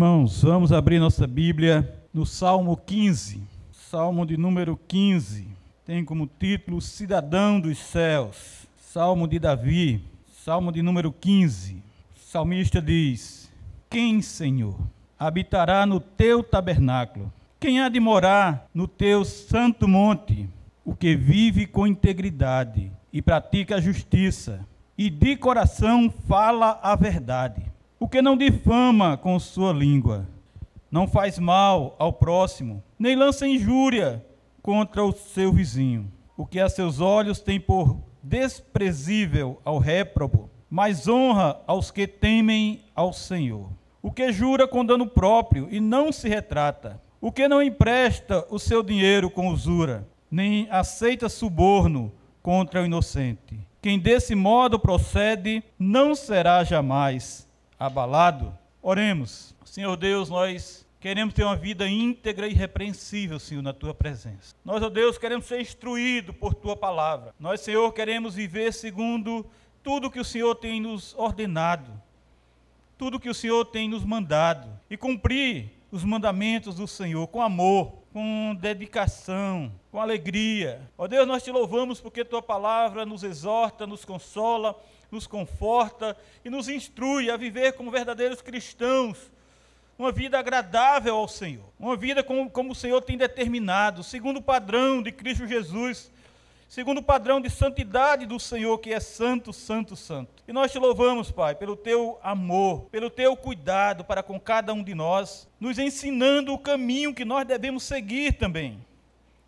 Irmãos, vamos abrir nossa Bíblia no Salmo 15. Salmo de número 15 tem como título Cidadão dos Céus. Salmo de Davi, Salmo de número 15. O salmista diz: Quem, Senhor, habitará no teu tabernáculo? Quem há de morar no teu santo monte? O que vive com integridade e pratica a justiça, e de coração fala a verdade. O que não difama com sua língua, não faz mal ao próximo, nem lança injúria contra o seu vizinho. O que a seus olhos tem por desprezível ao réprobo, mas honra aos que temem ao Senhor. O que jura com dano próprio e não se retrata. O que não empresta o seu dinheiro com usura, nem aceita suborno contra o inocente. Quem desse modo procede não será jamais abalado. Oremos. Senhor Deus, nós queremos ter uma vida íntegra e irrepreensível, Senhor, na tua presença. Nós, ó Deus, queremos ser instruídos por tua palavra. Nós, Senhor, queremos viver segundo tudo que o Senhor tem nos ordenado, tudo que o Senhor tem nos mandado e cumprir os mandamentos do Senhor com amor, com dedicação, com alegria. Ó Deus, nós te louvamos porque tua palavra nos exorta, nos consola, nos conforta e nos instrui a viver como verdadeiros cristãos, uma vida agradável ao Senhor, uma vida como, como o Senhor tem determinado, segundo o padrão de Cristo Jesus, segundo o padrão de santidade do Senhor, que é santo, santo, santo. E nós te louvamos, Pai, pelo teu amor, pelo teu cuidado para com cada um de nós, nos ensinando o caminho que nós devemos seguir também,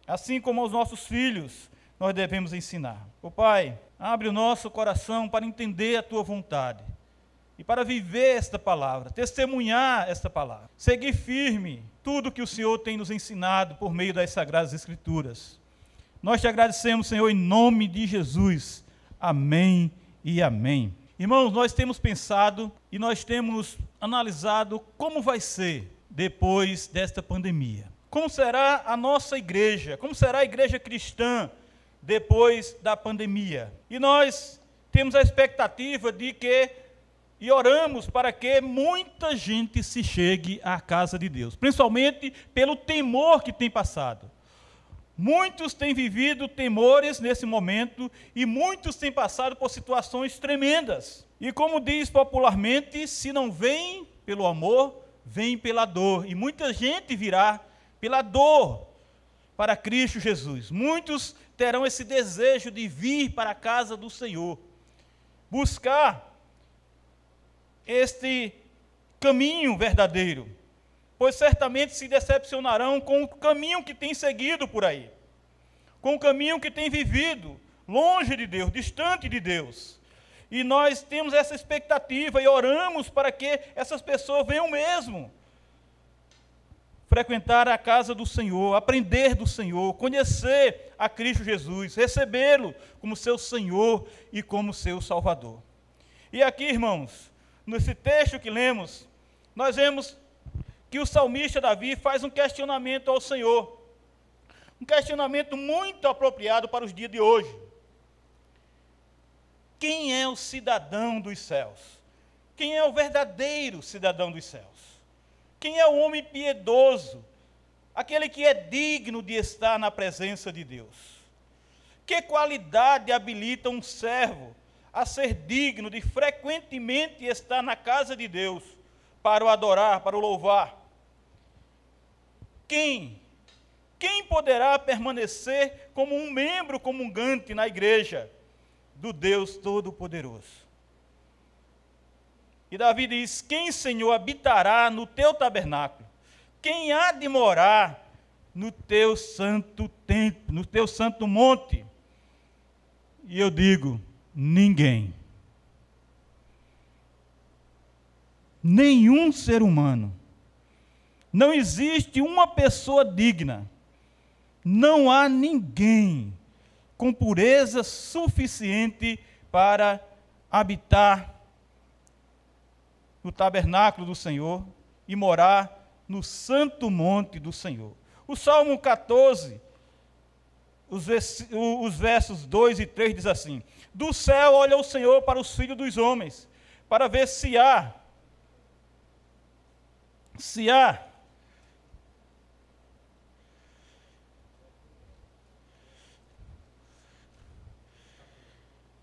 assim como aos nossos filhos nós devemos ensinar. O Pai, abre o nosso coração para entender a tua vontade e para viver esta palavra, testemunhar esta palavra, seguir firme tudo que o Senhor tem nos ensinado por meio das sagradas escrituras. Nós te agradecemos, Senhor, em nome de Jesus. Amém e amém. Irmãos, nós temos pensado e nós temos analisado como vai ser depois desta pandemia. Como será a nossa igreja? Como será a igreja cristã depois da pandemia? E nós temos a expectativa de que e oramos para que muita gente se chegue à casa de Deus, principalmente pelo temor que tem passado. Muitos têm vivido temores nesse momento e muitos têm passado por situações tremendas. E como diz popularmente, se não vem pelo amor, vem pela dor. E muita gente virá pela dor para Cristo Jesus. Muitos terão esse desejo de vir para a casa do Senhor, buscar este caminho verdadeiro pois certamente se decepcionarão com o caminho que têm seguido por aí, com o caminho que têm vivido, longe de Deus, distante de Deus. E nós temos essa expectativa e oramos para que essas pessoas venham mesmo frequentar a casa do Senhor, aprender do Senhor, conhecer a Cristo Jesus, recebê-lo como seu Senhor e como seu Salvador. E aqui, irmãos, nesse texto que lemos, nós vemos que o salmista Davi faz um questionamento ao Senhor. Um questionamento muito apropriado para os dias de hoje. Quem é o cidadão dos céus? Quem é o verdadeiro cidadão dos céus? Quem é o homem piedoso? Aquele que é digno de estar na presença de Deus. Que qualidade habilita um servo a ser digno de frequentemente estar na casa de Deus para o adorar, para o louvar? quem? Quem poderá permanecer como um membro comungante na igreja do Deus Todo-Poderoso? E Davi diz: Quem, Senhor, habitará no teu tabernáculo? Quem há de morar no teu santo templo, no teu santo monte? E eu digo: ninguém. Nenhum ser humano não existe uma pessoa digna. Não há ninguém com pureza suficiente para habitar no tabernáculo do Senhor e morar no santo monte do Senhor. O Salmo 14, os, os versos 2 e 3 diz assim: Do céu olha o Senhor para os filhos dos homens, para ver se há Se há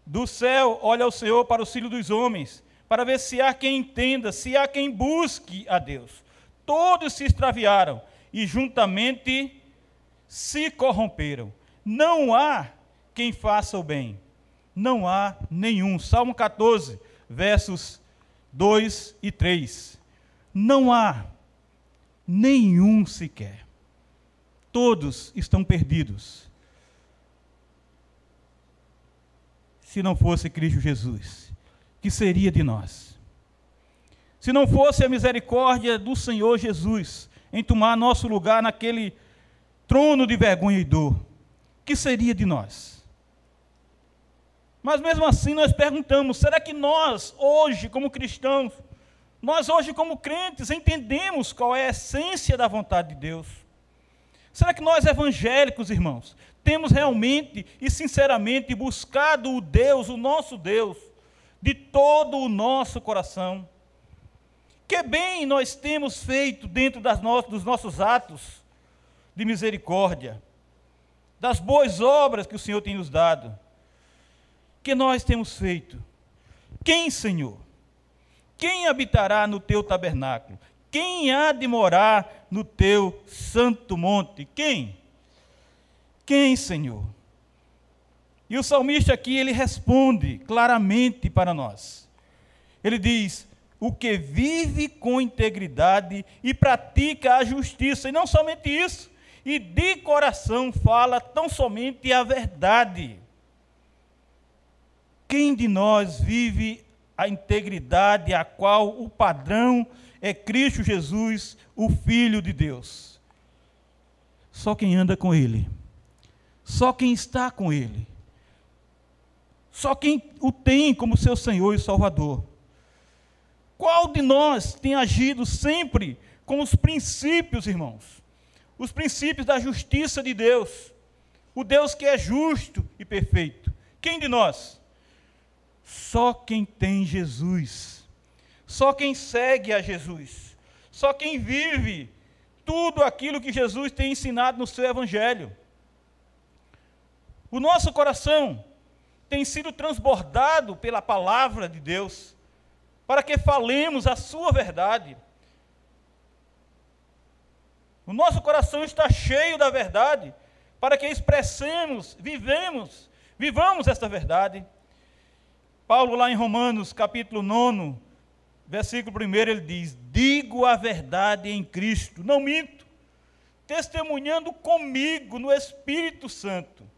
do céu olha o Senhor para o filho dos homens, para ver se há quem entenda, se há quem busque a Deus. Todos se extraviaram e juntamente se corromperam. Não há quem faça o bem. Não há nenhum. Salmo 14, versos 2 e 3. Não há nenhum sequer. Todos estão perdidos. Se não fosse Cristo Jesus, que seria de nós? Se não fosse a misericórdia do Senhor Jesus em tomar nosso lugar naquele trono de vergonha e dor, que seria de nós? Mas mesmo assim nós perguntamos: será que nós, hoje, como cristãos, nós hoje, como crentes, entendemos qual é a essência da vontade de Deus? Será que nós, evangélicos, irmãos, temos realmente e sinceramente buscado o Deus, o nosso Deus, de todo o nosso coração? Que bem nós temos feito dentro no dos nossos atos de misericórdia, das boas obras que o Senhor tem nos dado? Que nós temos feito? Quem, Senhor? Quem habitará no teu tabernáculo? Quem há de morar no teu santo monte? Quem? Quem, Senhor? E o salmista aqui ele responde claramente para nós. Ele diz: o que vive com integridade e pratica a justiça, e não somente isso, e de coração fala tão somente a verdade. Quem de nós vive a integridade a qual o padrão é Cristo Jesus, o Filho de Deus. Só quem anda com Ele, só quem está com Ele, só quem o tem como seu Senhor e Salvador. Qual de nós tem agido sempre com os princípios, irmãos? Os princípios da justiça de Deus, o Deus que é justo e perfeito. Quem de nós? Só quem tem Jesus, só quem segue a Jesus, só quem vive tudo aquilo que Jesus tem ensinado no seu Evangelho. O nosso coração tem sido transbordado pela palavra de Deus, para que falemos a sua verdade. O nosso coração está cheio da verdade, para que expressemos, vivemos, vivamos esta verdade. Paulo, lá em Romanos, capítulo 9, versículo 1, ele diz: Digo a verdade em Cristo, não minto, testemunhando comigo no Espírito Santo,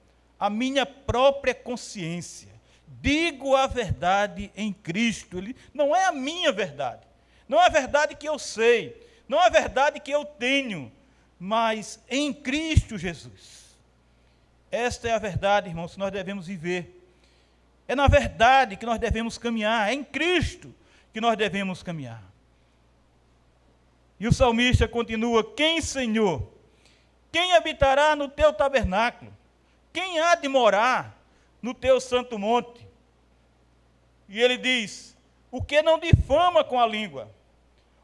a minha própria consciência. Digo a verdade em Cristo. Ele, não é a minha verdade, não é a verdade que eu sei, não é a verdade que eu tenho, mas em Cristo Jesus. Esta é a verdade, irmãos, que nós devemos viver é na verdade que nós devemos caminhar, é em Cristo que nós devemos caminhar. E o salmista continua: Quem, Senhor? Quem habitará no teu tabernáculo? Quem há de morar no teu santo monte? E ele diz: O que não difama com a língua,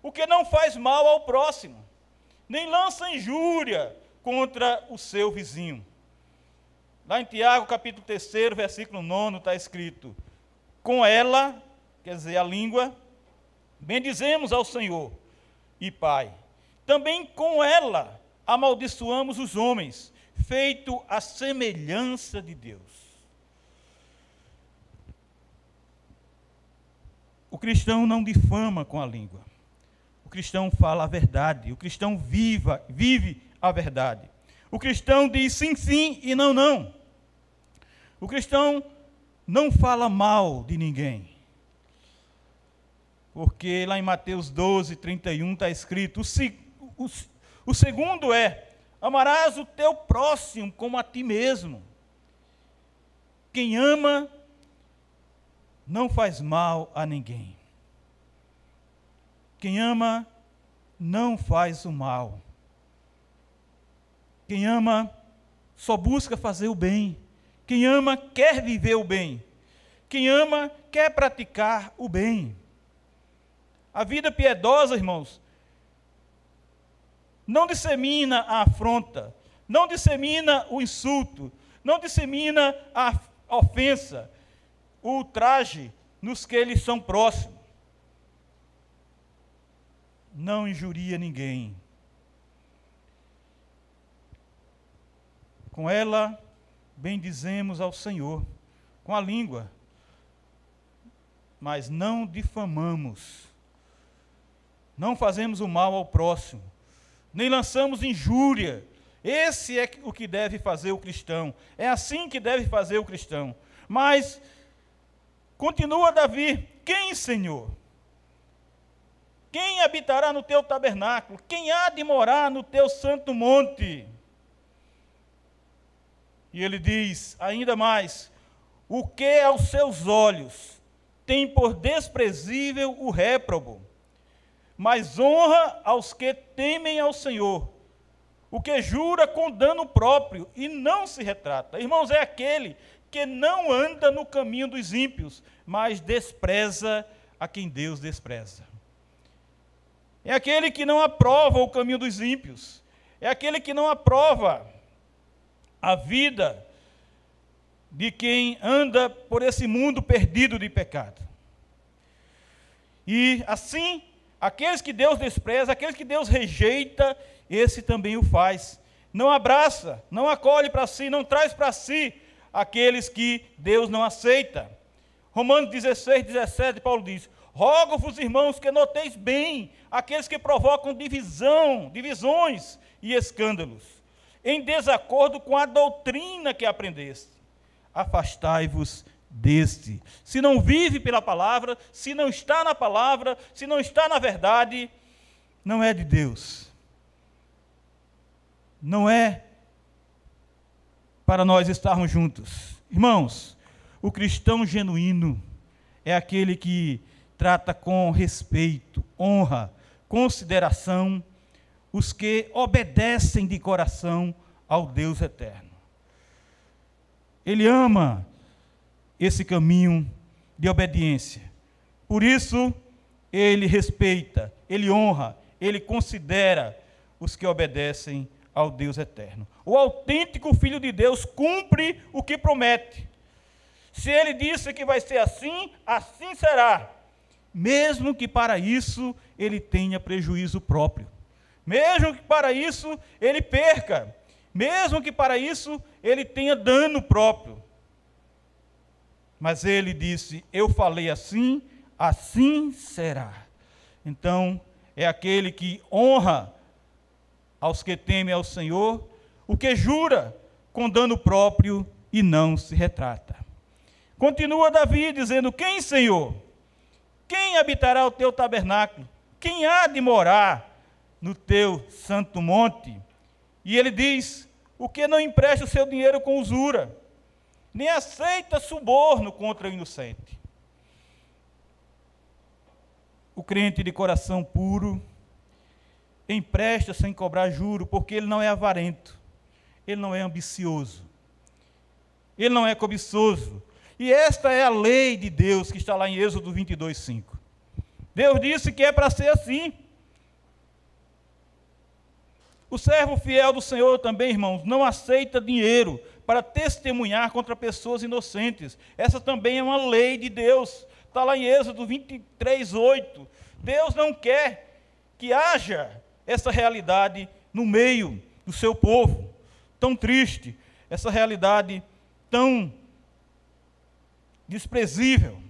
o que não faz mal ao próximo, nem lança injúria contra o seu vizinho. Lá em Tiago, capítulo 3, versículo 9, está escrito: Com ela, quer dizer, a língua, bendizemos ao Senhor e Pai. Também com ela amaldiçoamos os homens, feito a semelhança de Deus. O cristão não difama com a língua. O cristão fala a verdade. O cristão viva, vive a verdade. O cristão diz sim, sim e não, não. O cristão não fala mal de ninguém. Porque lá em Mateus 12, 31 está escrito: o, o, o segundo é: amarás o teu próximo como a ti mesmo. Quem ama não faz mal a ninguém. Quem ama não faz o mal. Quem ama só busca fazer o bem. Quem ama quer viver o bem. Quem ama quer praticar o bem. A vida piedosa, irmãos, não dissemina a afronta, não dissemina o insulto, não dissemina a ofensa, o ultraje nos que eles são próximos. Não injuria ninguém. Com ela bendizemos ao Senhor, com a língua, mas não difamamos, não fazemos o mal ao próximo, nem lançamos injúria. Esse é o que deve fazer o cristão. É assim que deve fazer o cristão. Mas, continua Davi: quem, Senhor? Quem habitará no teu tabernáculo? Quem há de morar no teu santo monte? E ele diz ainda mais: o que aos seus olhos tem por desprezível o réprobo, mas honra aos que temem ao Senhor. O que jura com dano próprio e não se retrata. Irmãos, é aquele que não anda no caminho dos ímpios, mas despreza a quem Deus despreza. É aquele que não aprova o caminho dos ímpios. É aquele que não aprova a vida de quem anda por esse mundo perdido de pecado. E assim, aqueles que Deus despreza, aqueles que Deus rejeita, esse também o faz. Não abraça, não acolhe para si, não traz para si aqueles que Deus não aceita. Romanos 16, 17, Paulo diz: Rogo-vos, irmãos, que noteis bem aqueles que provocam divisão, divisões e escândalos, em desacordo com a doutrina que aprendeste. Afastai-vos deste. Se não vive pela palavra, se não está na palavra, se não está na verdade, não é de Deus. Não é para nós estarmos juntos. Irmãos, o cristão genuíno é aquele que trata com respeito, honra, consideração os que obedecem de coração ao Deus eterno. Ele ama esse caminho de obediência. Por isso, ele respeita, ele honra, ele considera os que obedecem ao Deus eterno. O autêntico Filho de Deus cumpre o que promete. Se ele disse que vai ser assim, assim será. Mesmo que para isso ele tenha prejuízo próprio. Mesmo que para isso ele perca. Mesmo que para isso ele tenha dano próprio. Mas ele disse: Eu falei assim, assim será. Então, é aquele que honra aos que temem ao Senhor, o que jura com dano próprio e não se retrata. Continua Davi dizendo: Quem, Senhor? Quem habitará o teu tabernáculo? Quem há de morar no teu santo monte? E ele diz: O que não empresta o seu dinheiro com usura? Nem aceita suborno contra o inocente. O crente de coração puro empresta sem cobrar juro, porque ele não é avarento, ele não é ambicioso, ele não é cobiçoso. E esta é a lei de Deus que está lá em Êxodo 22, 5. Deus disse que é para ser assim. O servo fiel do Senhor também, irmãos, não aceita dinheiro para testemunhar contra pessoas inocentes. Essa também é uma lei de Deus. Está lá em Êxodo 23, 8. Deus não quer que haja essa realidade no meio do seu povo, tão triste, essa realidade tão desprezível.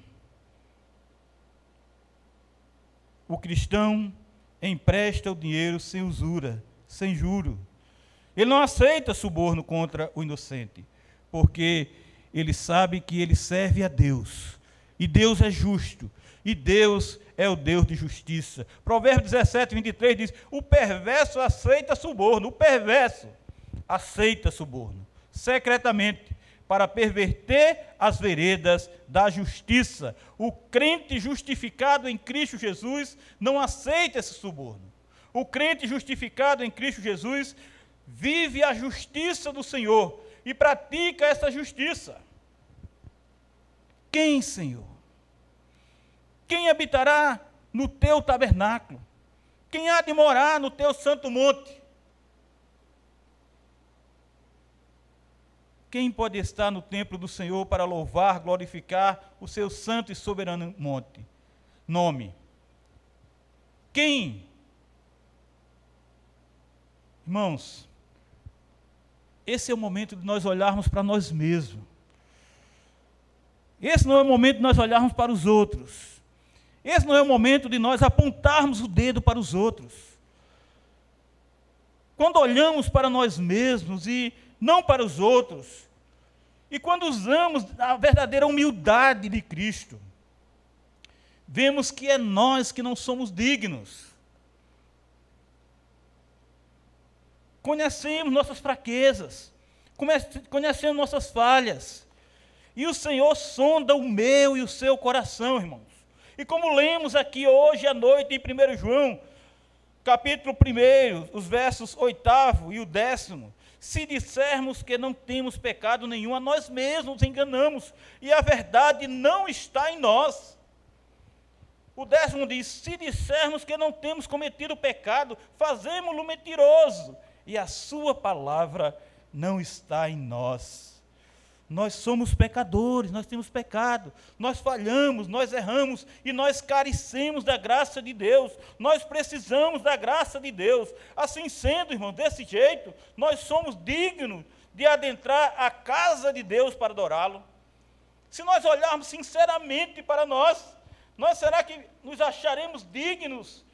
O cristão empresta o dinheiro sem usura, sem juro. Ele não aceita suborno contra o inocente, porque ele sabe que ele serve a Deus. E Deus é justo. E Deus é o Deus de justiça. Provérbios 17, 23 diz: O perverso aceita suborno. O perverso aceita suborno, secretamente, para perverter as veredas da justiça. O crente justificado em Cristo Jesus não aceita esse suborno. O crente justificado em Cristo Jesus vive a justiça do Senhor e pratica essa justiça. Quem, Senhor? Quem habitará no teu tabernáculo? Quem há de morar no teu santo monte? Quem pode estar no templo do Senhor para louvar, glorificar o seu santo e soberano monte? Nome. Quem? Irmãos, esse é o momento de nós olharmos para nós mesmos. Esse não é o momento de nós olharmos para os outros. Esse não é o momento de nós apontarmos o dedo para os outros. Quando olhamos para nós mesmos e não para os outros, e quando usamos a verdadeira humildade de Cristo, vemos que é nós que não somos dignos. Conhecemos nossas fraquezas, conhecemos nossas falhas, e o Senhor sonda o meu e o seu coração, irmãos. E como lemos aqui hoje à noite em 1 João, capítulo 1, os versos 8 e o décimo, se dissermos que não temos pecado nenhum, a nós mesmos nos enganamos, e a verdade não está em nós. O décimo diz: se dissermos que não temos cometido pecado, fazemos-lo mentiroso, e a sua palavra não está em nós. Nós somos pecadores, nós temos pecado, nós falhamos, nós erramos e nós carecemos da graça de Deus, nós precisamos da graça de Deus. Assim sendo, irmão, desse jeito, nós somos dignos de adentrar a casa de Deus para adorá-lo. Se nós olharmos sinceramente para nós, nós será que nos acharemos dignos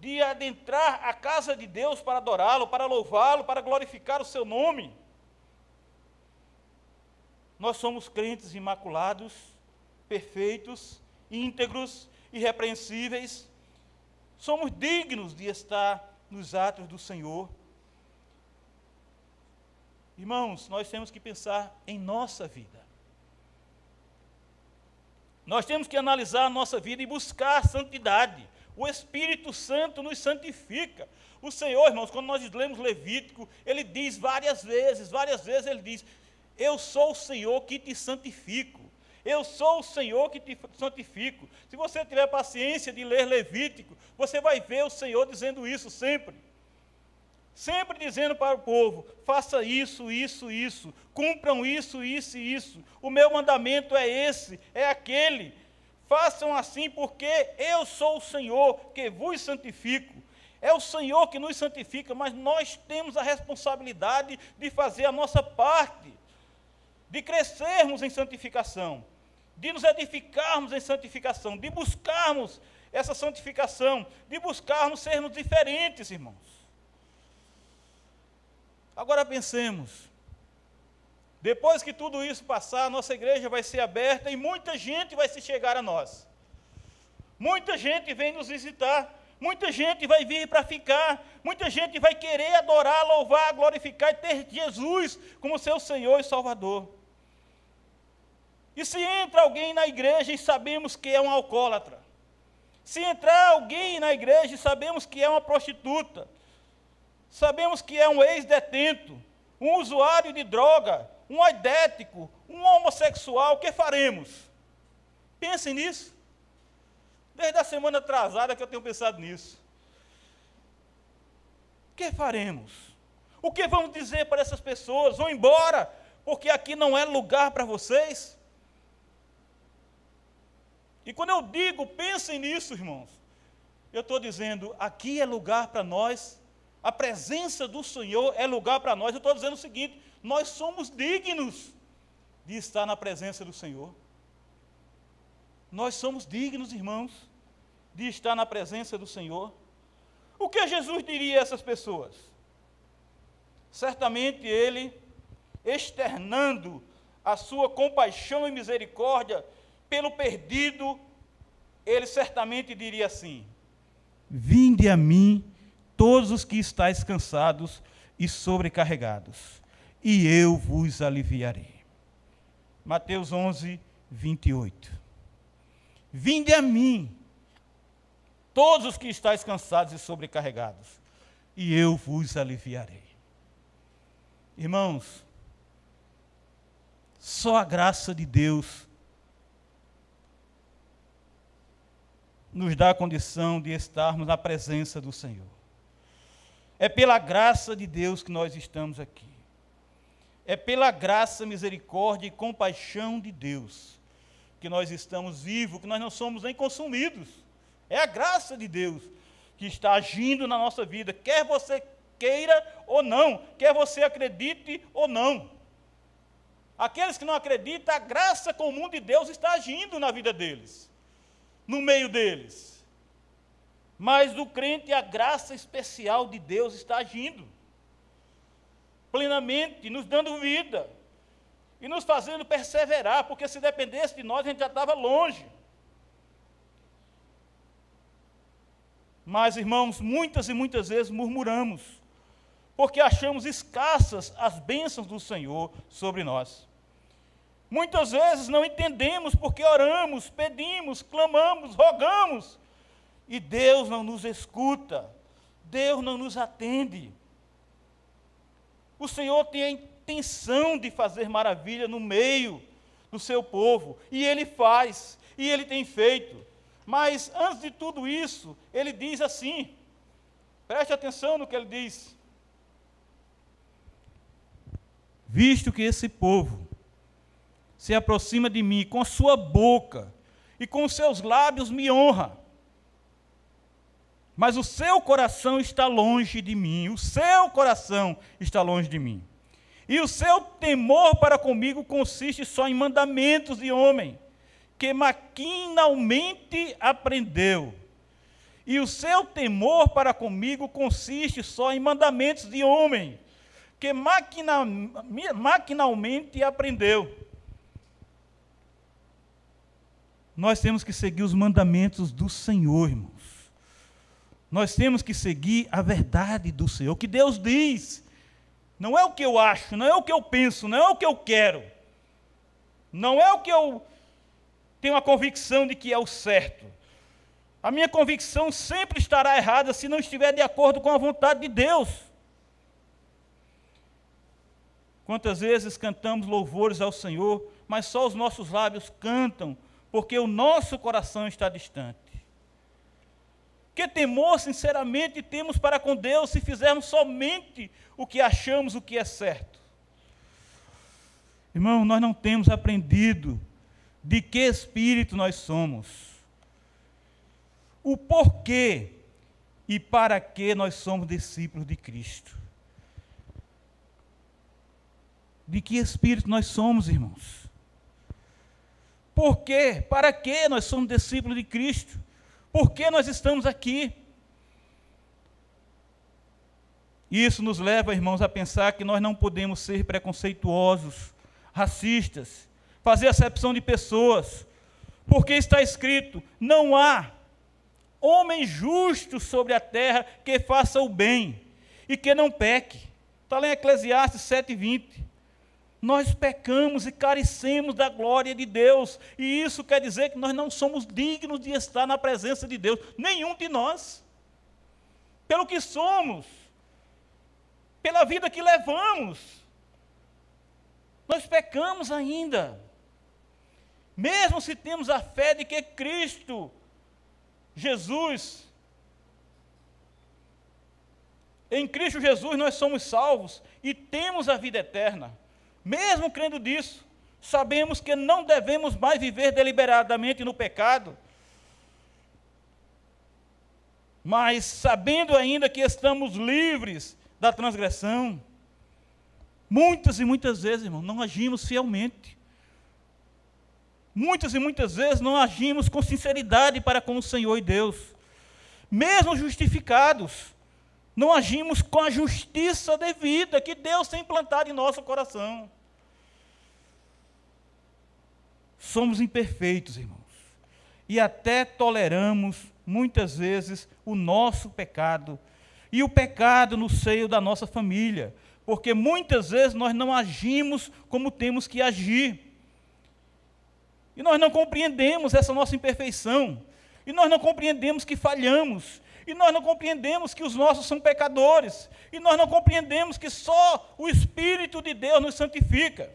de adentrar a casa de Deus para adorá-lo, para louvá-lo, para glorificar o seu nome? Nós somos crentes imaculados, perfeitos, íntegros, irrepreensíveis. Somos dignos de estar nos atos do Senhor. Irmãos, nós temos que pensar em nossa vida. Nós temos que analisar a nossa vida e buscar santidade. O Espírito Santo nos santifica. O Senhor, irmãos, quando nós lemos Levítico, ele diz várias vezes, várias vezes ele diz: eu sou o Senhor que te santifico. Eu sou o Senhor que te santifico. Se você tiver paciência de ler Levítico, você vai ver o Senhor dizendo isso sempre. Sempre dizendo para o povo: faça isso, isso, isso, cumpram isso, isso e isso. O meu mandamento é esse, é aquele. Façam assim, porque eu sou o Senhor que vos santifico. É o Senhor que nos santifica, mas nós temos a responsabilidade de fazer a nossa parte de crescermos em santificação, de nos edificarmos em santificação, de buscarmos essa santificação, de buscarmos sermos diferentes, irmãos. Agora pensemos, depois que tudo isso passar, nossa igreja vai ser aberta e muita gente vai se chegar a nós. Muita gente vem nos visitar, muita gente vai vir para ficar, muita gente vai querer adorar, louvar, glorificar e ter Jesus como seu Senhor e Salvador. E se entra alguém na igreja e sabemos que é um alcoólatra, se entrar alguém na igreja e sabemos que é uma prostituta, sabemos que é um ex-detento, um usuário de droga, um aidético, um homossexual, o que faremos? Pensem nisso. Desde a semana atrasada que eu tenho pensado nisso. O que faremos? O que vamos dizer para essas pessoas? Vão embora, porque aqui não é lugar para vocês? E quando eu digo, pensem nisso, irmãos, eu estou dizendo, aqui é lugar para nós, a presença do Senhor é lugar para nós. Eu estou dizendo o seguinte: nós somos dignos de estar na presença do Senhor. Nós somos dignos, irmãos, de estar na presença do Senhor. O que Jesus diria a essas pessoas? Certamente ele, externando a sua compaixão e misericórdia pelo perdido, ele certamente diria assim: Vinde a mim, todos os que estáis cansados e sobrecarregados, e eu vos aliviarei. Mateus 11, 28. Vinde a mim, todos os que estáis cansados e sobrecarregados, e eu vos aliviarei. Irmãos, só a graça de Deus nos dá a condição de estarmos na presença do Senhor. É pela graça de Deus que nós estamos aqui. É pela graça, misericórdia e compaixão de Deus que nós estamos vivos, que nós não somos nem consumidos. É a graça de Deus que está agindo na nossa vida, quer você queira ou não, quer você acredite ou não. Aqueles que não acreditam, a graça comum de Deus está agindo na vida deles, no meio deles. Mas do crente, a graça especial de Deus está agindo plenamente, nos dando vida e nos fazendo perseverar, porque se dependesse de nós, a gente já estava longe. Mas, irmãos, muitas e muitas vezes murmuramos, porque achamos escassas as bênçãos do Senhor sobre nós. Muitas vezes não entendemos porque oramos, pedimos, clamamos, rogamos, e Deus não nos escuta, Deus não nos atende. O Senhor tem a intenção de fazer maravilha no meio do seu povo, e Ele faz, e Ele tem feito. Mas antes de tudo isso, Ele diz assim: preste atenção no que Ele diz. Visto que esse povo se aproxima de mim com a sua boca e com seus lábios me honra, mas o seu coração está longe de mim, o seu coração está longe de mim. E o seu temor para comigo consiste só em mandamentos de homem, que maquinalmente aprendeu. E o seu temor para comigo consiste só em mandamentos de homem, que maquina, maquinalmente aprendeu. Nós temos que seguir os mandamentos do Senhor, irmão. Nós temos que seguir a verdade do Senhor, o que Deus diz. Não é o que eu acho, não é o que eu penso, não é o que eu quero. Não é o que eu tenho a convicção de que é o certo. A minha convicção sempre estará errada se não estiver de acordo com a vontade de Deus. Quantas vezes cantamos louvores ao Senhor, mas só os nossos lábios cantam, porque o nosso coração está distante. Que temor, sinceramente, temos para com Deus se fizermos somente o que achamos o que é certo? Irmão, nós não temos aprendido de que espírito nós somos, o porquê e para que nós somos discípulos de Cristo. De que espírito nós somos, irmãos? Por quê? Para que nós somos discípulos de Cristo? Por que nós estamos aqui? Isso nos leva, irmãos, a pensar que nós não podemos ser preconceituosos, racistas, fazer acepção de pessoas, porque está escrito: não há homem justo sobre a terra que faça o bem e que não peque. Está lá em Eclesiastes 7,20 nós pecamos e carecemos da glória de Deus, e isso quer dizer que nós não somos dignos de estar na presença de Deus, nenhum de nós, pelo que somos, pela vida que levamos, nós pecamos ainda, mesmo se temos a fé de que Cristo, Jesus, em Cristo Jesus nós somos salvos e temos a vida eterna. Mesmo crendo disso, sabemos que não devemos mais viver deliberadamente no pecado, mas sabendo ainda que estamos livres da transgressão, muitas e muitas vezes, irmão, não agimos fielmente. Muitas e muitas vezes não agimos com sinceridade para com o Senhor e Deus. Mesmo justificados, não agimos com a justiça devida que Deus tem implantado em nosso coração. Somos imperfeitos, irmãos, e até toleramos muitas vezes o nosso pecado e o pecado no seio da nossa família, porque muitas vezes nós não agimos como temos que agir. E nós não compreendemos essa nossa imperfeição, e nós não compreendemos que falhamos, e nós não compreendemos que os nossos são pecadores, e nós não compreendemos que só o Espírito de Deus nos santifica.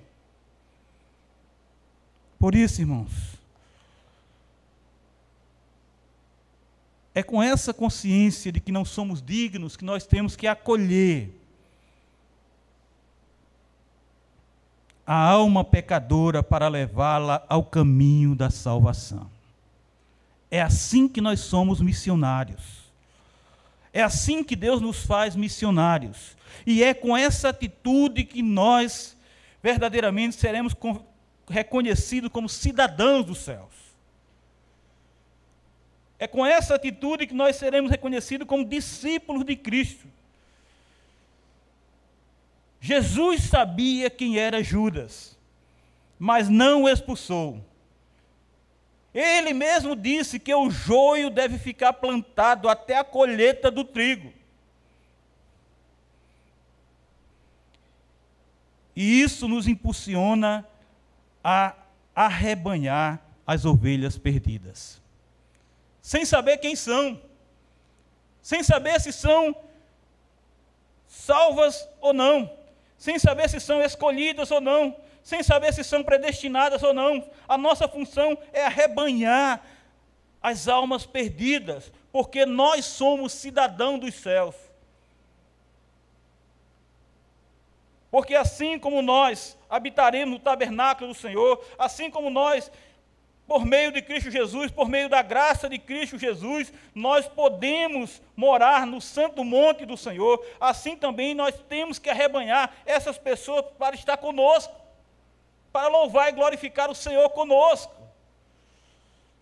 Por isso, irmãos, é com essa consciência de que não somos dignos que nós temos que acolher a alma pecadora para levá-la ao caminho da salvação. É assim que nós somos missionários. É assim que Deus nos faz missionários. E é com essa atitude que nós verdadeiramente seremos reconhecidos como cidadãos dos céus. É com essa atitude que nós seremos reconhecidos como discípulos de Cristo. Jesus sabia quem era Judas, mas não o expulsou. Ele mesmo disse que o joio deve ficar plantado até a colheita do trigo. E isso nos impulsiona a arrebanhar as ovelhas perdidas. Sem saber quem são, sem saber se são salvas ou não sem saber se são escolhidas ou não, sem saber se são predestinadas ou não. A nossa função é arrebanhar as almas perdidas, porque nós somos cidadãos dos céus. Porque assim como nós habitaremos no tabernáculo do Senhor, assim como nós por meio de Cristo Jesus, por meio da graça de Cristo Jesus, nós podemos morar no santo monte do Senhor. Assim também nós temos que arrebanhar essas pessoas para estar conosco, para louvar e glorificar o Senhor conosco.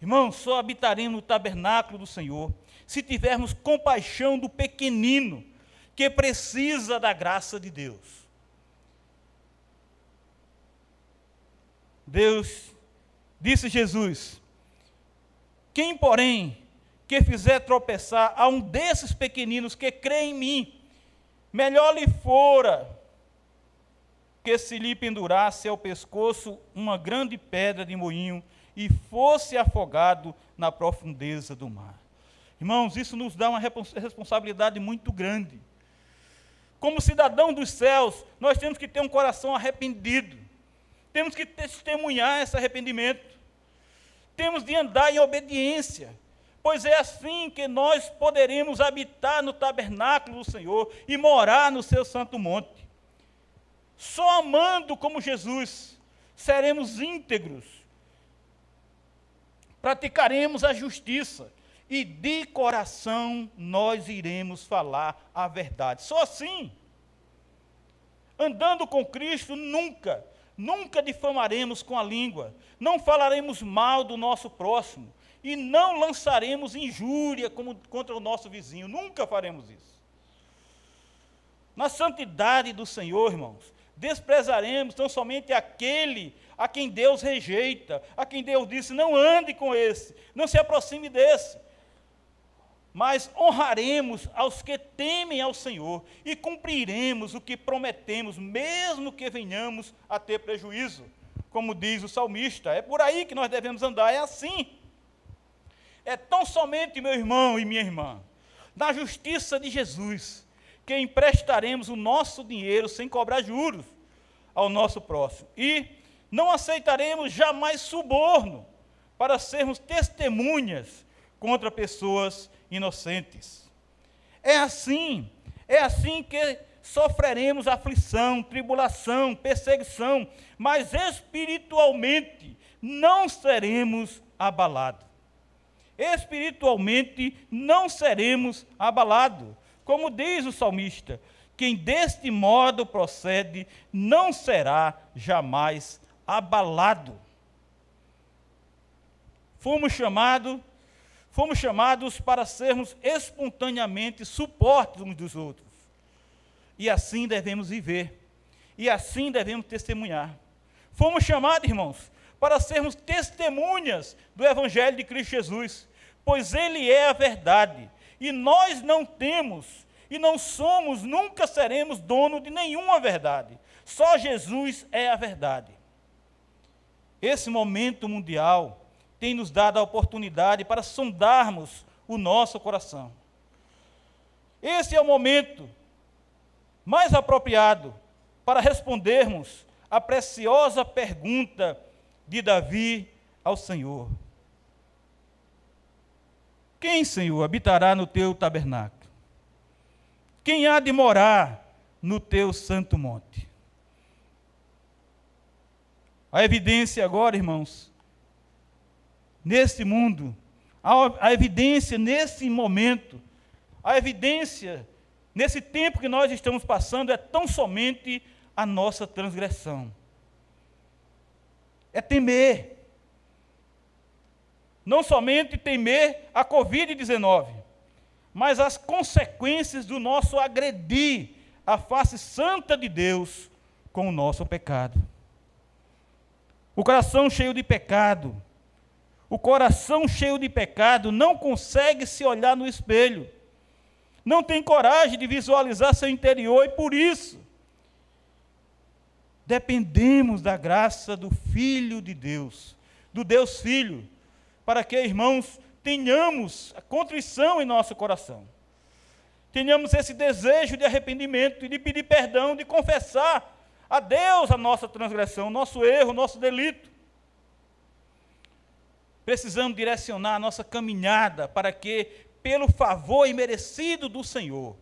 Irmãos, só habitaremos no tabernáculo do Senhor se tivermos compaixão do pequenino que precisa da graça de Deus. Deus Disse Jesus: Quem, porém, que fizer tropeçar a um desses pequeninos que crê em mim, melhor lhe fora que se lhe pendurasse ao pescoço uma grande pedra de moinho e fosse afogado na profundeza do mar. Irmãos, isso nos dá uma responsabilidade muito grande. Como cidadão dos céus, nós temos que ter um coração arrependido. Temos que testemunhar esse arrependimento. Temos de andar em obediência, pois é assim que nós poderemos habitar no tabernáculo do Senhor e morar no seu santo monte. Só amando como Jesus seremos íntegros, praticaremos a justiça e de coração nós iremos falar a verdade. Só assim. Andando com Cristo, nunca Nunca difamaremos com a língua, não falaremos mal do nosso próximo e não lançaremos injúria como, contra o nosso vizinho. Nunca faremos isso. Na santidade do Senhor, irmãos, desprezaremos tão somente aquele a quem Deus rejeita, a quem Deus disse: não ande com esse, não se aproxime desse mas honraremos aos que temem ao Senhor e cumpriremos o que prometemos, mesmo que venhamos a ter prejuízo. Como diz o salmista, é por aí que nós devemos andar, é assim. É tão somente, meu irmão e minha irmã, na justiça de Jesus, que emprestaremos o nosso dinheiro sem cobrar juros ao nosso próximo. E não aceitaremos jamais suborno para sermos testemunhas contra pessoas inocentes. É assim, é assim que sofreremos aflição, tribulação, perseguição, mas espiritualmente não seremos abalados. Espiritualmente não seremos abalados. Como diz o salmista, quem deste modo procede não será jamais abalado. Fomos chamados fomos chamados para sermos espontaneamente suportes uns dos outros. E assim devemos viver. E assim devemos testemunhar. Fomos chamados, irmãos, para sermos testemunhas do Evangelho de Cristo Jesus, pois Ele é a verdade. E nós não temos e não somos, nunca seremos dono de nenhuma verdade. Só Jesus é a verdade. Esse momento mundial tem nos dado a oportunidade para sondarmos o nosso coração. Esse é o momento mais apropriado para respondermos a preciosa pergunta de Davi ao Senhor: Quem, Senhor, habitará no teu tabernáculo? Quem há de morar no teu santo monte? A evidência agora, irmãos, neste mundo, a, a evidência nesse momento, a evidência nesse tempo que nós estamos passando é tão somente a nossa transgressão. É temer. Não somente temer a Covid-19, mas as consequências do nosso agredir a face santa de Deus com o nosso pecado. O coração cheio de pecado, o coração cheio de pecado não consegue se olhar no espelho, não tem coragem de visualizar seu interior e por isso dependemos da graça do Filho de Deus, do Deus Filho, para que, irmãos, tenhamos a contrição em nosso coração. Tenhamos esse desejo de arrependimento e de pedir perdão, de confessar a Deus a nossa transgressão, nosso erro, nosso delito. Precisamos direcionar a nossa caminhada para que, pelo favor imerecido do Senhor,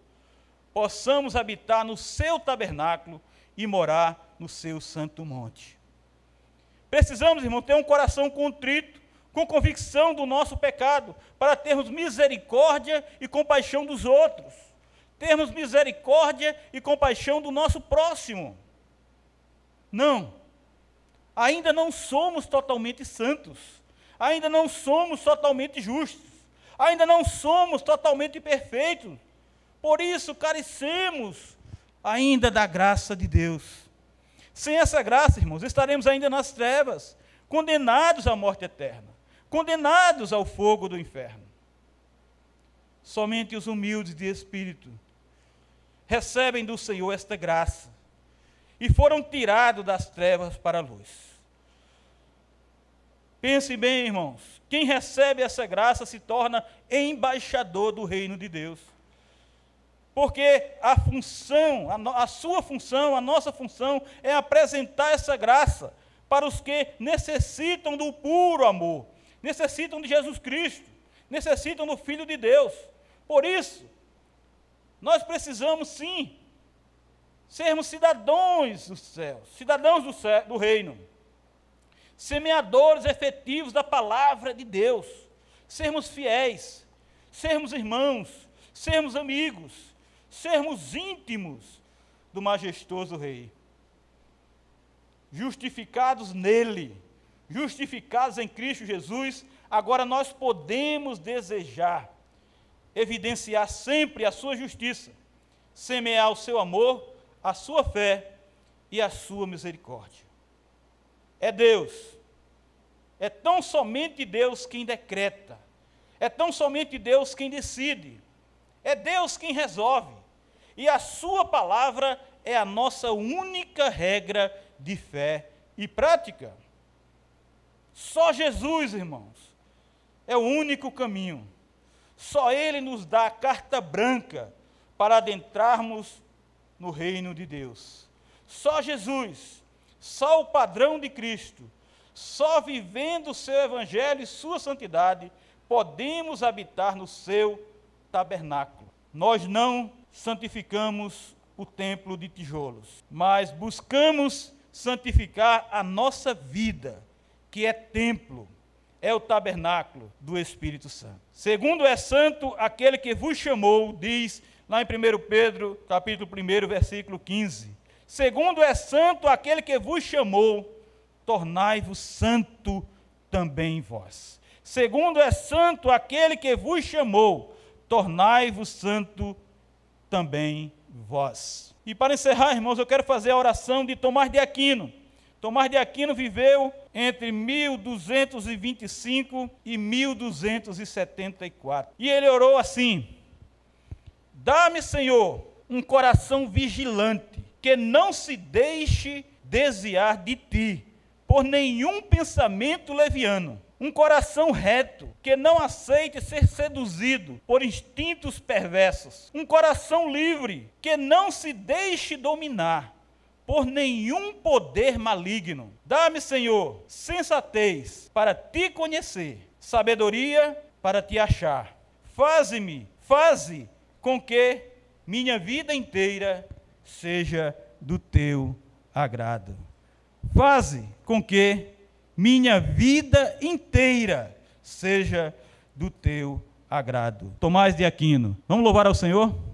possamos habitar no seu tabernáculo e morar no seu santo monte. Precisamos, irmão, ter um coração contrito, com convicção do nosso pecado, para termos misericórdia e compaixão dos outros, termos misericórdia e compaixão do nosso próximo. Não, ainda não somos totalmente santos, ainda não somos totalmente justos, ainda não somos totalmente perfeitos, por isso carecemos ainda da graça de Deus. Sem essa graça, irmãos, estaremos ainda nas trevas, condenados à morte eterna, condenados ao fogo do inferno. Somente os humildes de espírito recebem do Senhor esta graça e foram tirados das trevas para a luz. Pense bem, irmãos, quem recebe essa graça se torna embaixador do reino de Deus. Porque a função, a, a, sua função, a nossa função é apresentar essa graça para os que necessitam do puro amor, necessitam de Jesus Cristo, necessitam do Filho de Deus. Por isso, nós precisamos sim sermos cidadãos dos céus, cidadãos do, céu, do reino, semeadores efetivos da palavra de Deus, sermos fiéis, sermos irmãos, sermos amigos sermos íntimos do majestoso Rei. Justificados nele, justificados em Cristo Jesus, agora nós podemos desejar evidenciar sempre a sua justiça, semear o seu amor, a sua fé e a sua misericórdia. É Deus, é tão somente Deus quem decreta, é tão somente Deus quem decide, é Deus quem resolve e a Sua palavra é a nossa única regra de fé e prática. Só Jesus, irmãos, é o único caminho. Só Ele nos dá a carta branca para adentrarmos no reino de Deus. Só Jesus, só o padrão de Cristo, só vivendo o seu evangelho e sua santidade, podemos habitar no seu tabernáculo. Nós não santificamos o templo de tijolos, mas buscamos santificar a nossa vida, que é templo, é o tabernáculo do Espírito Santo. Segundo é santo aquele que vos chamou, diz lá em 1 Pedro, capítulo 1, versículo 15. Segundo é santo aquele que vos chamou, tornai-vos santo também vós. Segundo é santo aquele que vos chamou, tornai-vos santo também vós. E para encerrar, irmãos, eu quero fazer a oração de Tomás de Aquino. Tomás de Aquino viveu entre 1225 e 1274. E ele orou assim: Dá-me, Senhor, um coração vigilante, que não se deixe desviar de ti por nenhum pensamento leviano um coração reto, que não aceite ser seduzido por instintos perversos. Um coração livre, que não se deixe dominar por nenhum poder maligno. Dá-me, Senhor, sensatez para te conhecer, sabedoria para te achar. Faze-me, faze com que minha vida inteira seja do teu agrado. faze com que minha vida inteira seja do teu agrado. Tomás de Aquino. Vamos louvar ao Senhor?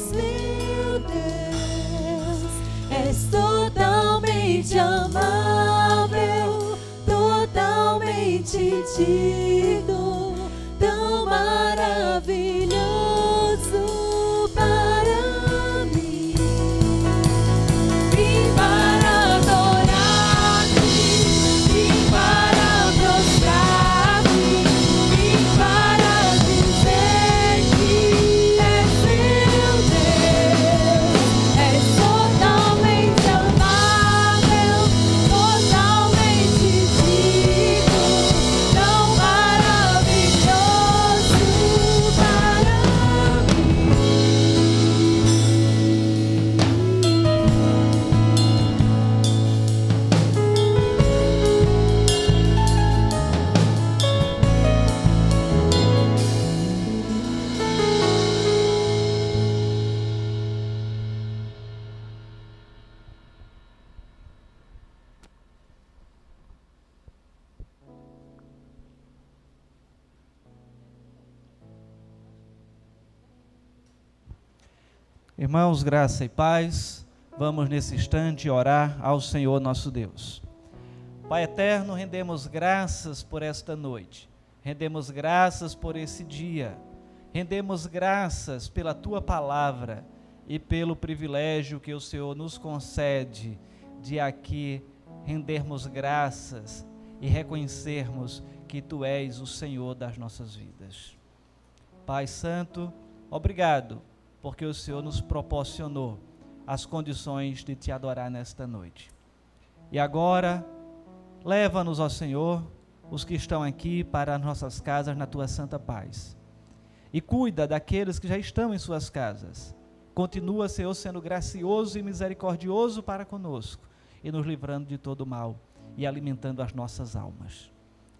és meu Deus, és totalmente amável, totalmente digno. Irmãos, graça e paz, vamos nesse instante orar ao Senhor nosso Deus. Pai eterno, rendemos graças por esta noite, rendemos graças por esse dia, rendemos graças pela tua palavra e pelo privilégio que o Senhor nos concede de aqui rendermos graças e reconhecermos que tu és o Senhor das nossas vidas. Pai Santo, obrigado porque o Senhor nos proporcionou as condições de te adorar nesta noite. E agora, leva-nos, ao Senhor, os que estão aqui para as nossas casas na tua santa paz. E cuida daqueles que já estão em suas casas. Continua, Senhor, sendo gracioso e misericordioso para conosco e nos livrando de todo mal e alimentando as nossas almas.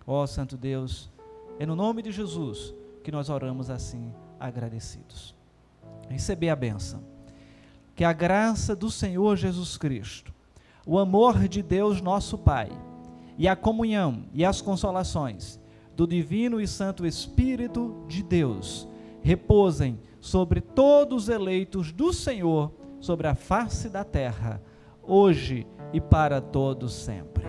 Ó Santo Deus, é no nome de Jesus que nós oramos assim, agradecidos receber a benção. Que a graça do Senhor Jesus Cristo, o amor de Deus nosso Pai, e a comunhão e as consolações do Divino e Santo Espírito de Deus repousem sobre todos os eleitos do Senhor, sobre a face da terra, hoje e para todos sempre.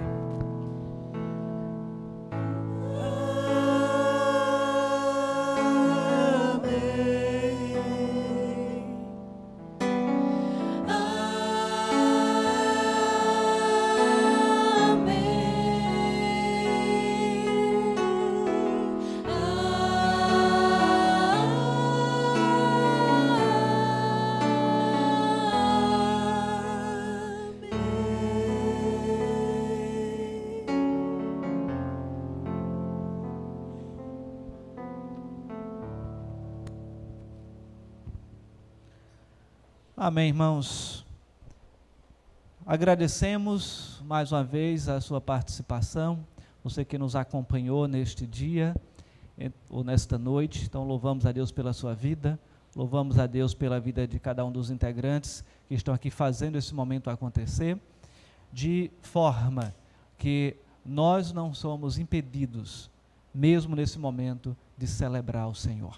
Amém, irmãos. Agradecemos mais uma vez a sua participação, você que nos acompanhou neste dia ou nesta noite. Então, louvamos a Deus pela sua vida, louvamos a Deus pela vida de cada um dos integrantes que estão aqui fazendo esse momento acontecer, de forma que nós não somos impedidos, mesmo nesse momento, de celebrar o Senhor.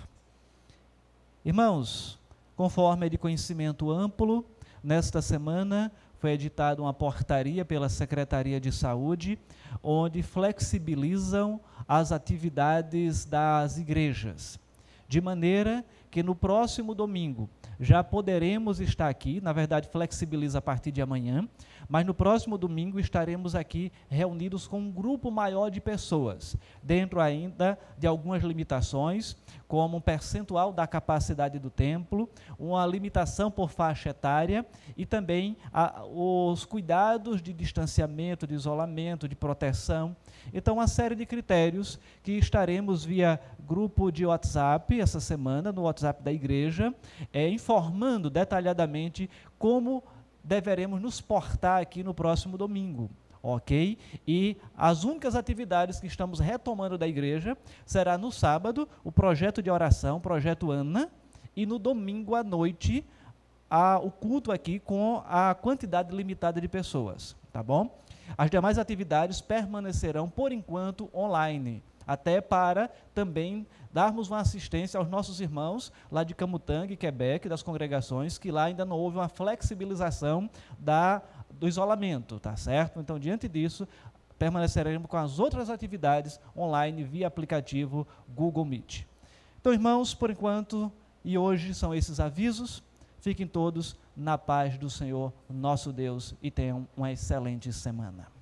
Irmãos, Conforme é de conhecimento amplo, nesta semana foi editada uma portaria pela Secretaria de Saúde, onde flexibilizam as atividades das igrejas, de maneira que no próximo domingo já poderemos estar aqui, na verdade flexibiliza a partir de amanhã, mas no próximo domingo estaremos aqui reunidos com um grupo maior de pessoas, dentro ainda de algumas limitações, como um percentual da capacidade do templo, uma limitação por faixa etária e também a, os cuidados de distanciamento, de isolamento, de proteção. Então, uma série de critérios que estaremos via grupo de WhatsApp essa semana, no WhatsApp da igreja, é, informando detalhadamente como deveremos nos portar aqui no próximo domingo ok? E as únicas atividades que estamos retomando da igreja será no sábado o projeto de oração, projeto Ana, e no domingo à noite a, o culto aqui com a quantidade limitada de pessoas, tá bom? As demais atividades permanecerão por enquanto online, até para também darmos uma assistência aos nossos irmãos lá de Camutanga e Quebec, das congregações, que lá ainda não houve uma flexibilização da do isolamento, tá certo? Então, diante disso, permaneceremos com as outras atividades online via aplicativo Google Meet. Então, irmãos, por enquanto e hoje são esses avisos. Fiquem todos na paz do Senhor, nosso Deus, e tenham uma excelente semana.